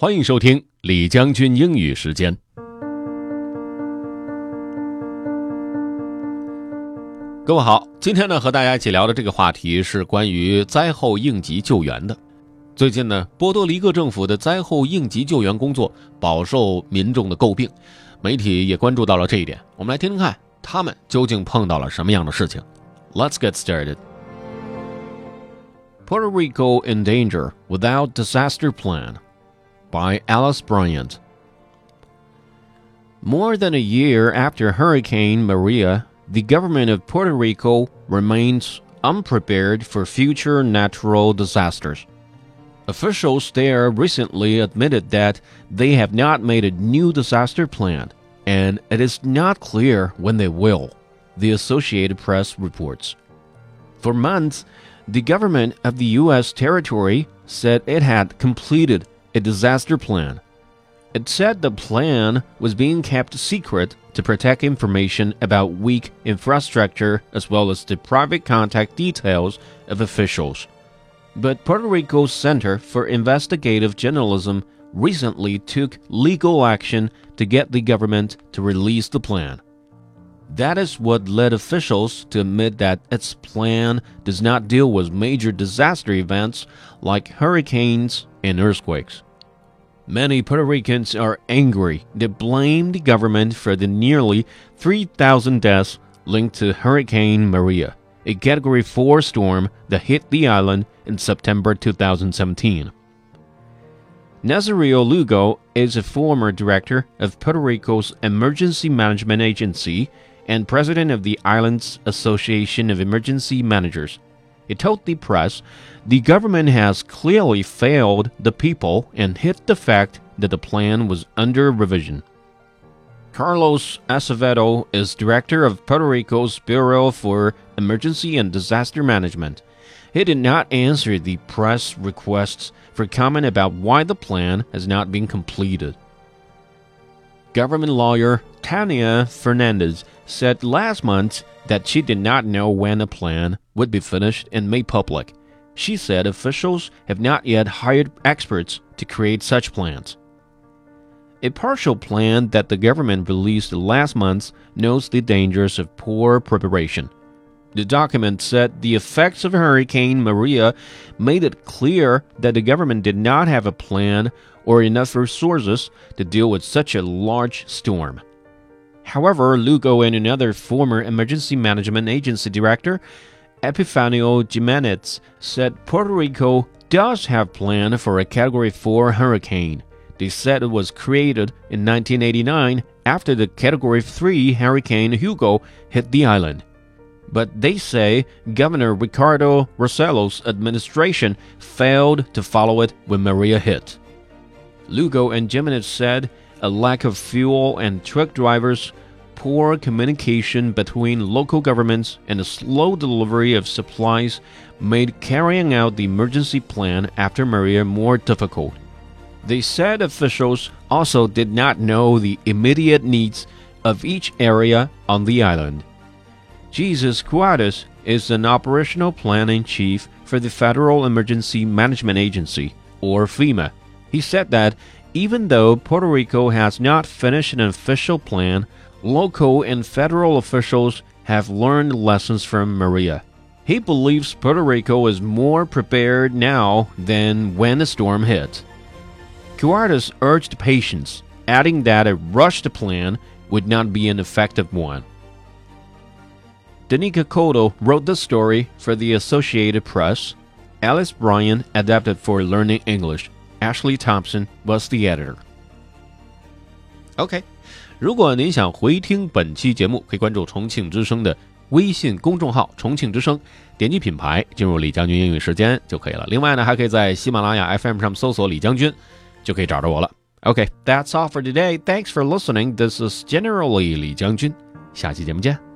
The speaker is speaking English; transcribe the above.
欢迎收听李将军英语时间。各位好，今天呢和大家一起聊的这个话题是关于灾后应急救援的。最近呢，波多黎各政府的灾后应急救援工作饱受民众的诟病，媒体也关注到了这一点。我们来听听看，他们究竟碰到了什么样的事情。Let's get started. Puerto Rico in danger without disaster plan by Alice Bryant. More than a year after Hurricane Maria, the government of Puerto Rico remains unprepared for future natural disasters. Officials there recently admitted that they have not made a new disaster plan, and it is not clear when they will, the Associated Press reports. For months, the government of the U.S. territory said it had completed a disaster plan. It said the plan was being kept secret to protect information about weak infrastructure as well as the private contact details of officials. But Puerto Rico's Center for Investigative Journalism recently took legal action to get the government to release the plan. That is what led officials to admit that its plan does not deal with major disaster events like hurricanes and earthquakes. Many Puerto Ricans are angry. They blame the government for the nearly 3,000 deaths linked to Hurricane Maria, a Category 4 storm that hit the island in September 2017. Nazario Lugo is a former director of Puerto Rico's Emergency Management Agency and president of the island's Association of Emergency Managers. He told the press the government has clearly failed the people and hid the fact that the plan was under revision. Carlos Acevedo is director of Puerto Rico's Bureau for Emergency and Disaster Management. He did not answer the press requests for comment about why the plan has not been completed. Government lawyer Tania Fernandez said last month that she did not know when a plan would be finished and made public. She said officials have not yet hired experts to create such plans. A partial plan that the government released last month notes the dangers of poor preparation. The document said the effects of Hurricane Maria made it clear that the government did not have a plan or enough resources to deal with such a large storm. However, Lugo and another former emergency management agency director, Epifanio Jimenez, said Puerto Rico does have plan for a Category 4 hurricane. They said it was created in 1989 after the Category 3 Hurricane Hugo hit the island. But they say Governor Ricardo Rossello's administration failed to follow it when Maria hit. Lugo and Jimenez said a lack of fuel and truck drivers, poor communication between local governments, and a slow delivery of supplies made carrying out the emergency plan after Maria more difficult. They said officials also did not know the immediate needs of each area on the island. Jesus Cuartas is an operational planning chief for the Federal Emergency Management Agency, or FEMA. He said that even though Puerto Rico has not finished an official plan, local and federal officials have learned lessons from Maria. He believes Puerto Rico is more prepared now than when the storm hit. Cuartas urged patience, adding that a rushed plan would not be an effective one. Danica Coto wrote the story for the Associated Press. Alice Bryant adapted for Learning English. Ashley Thompson was the editor. OK，如果您想回听本期节目，可以关注重庆之声的微信公众号“重庆之声”，点击品牌进入“李将军英语时间”就可以了。另外呢，还可以在喜马拉雅 FM 上搜索“李将军”，就可以找着我了。OK，that's all for today. Thanks for listening. This is generally 李将军，下期节目见。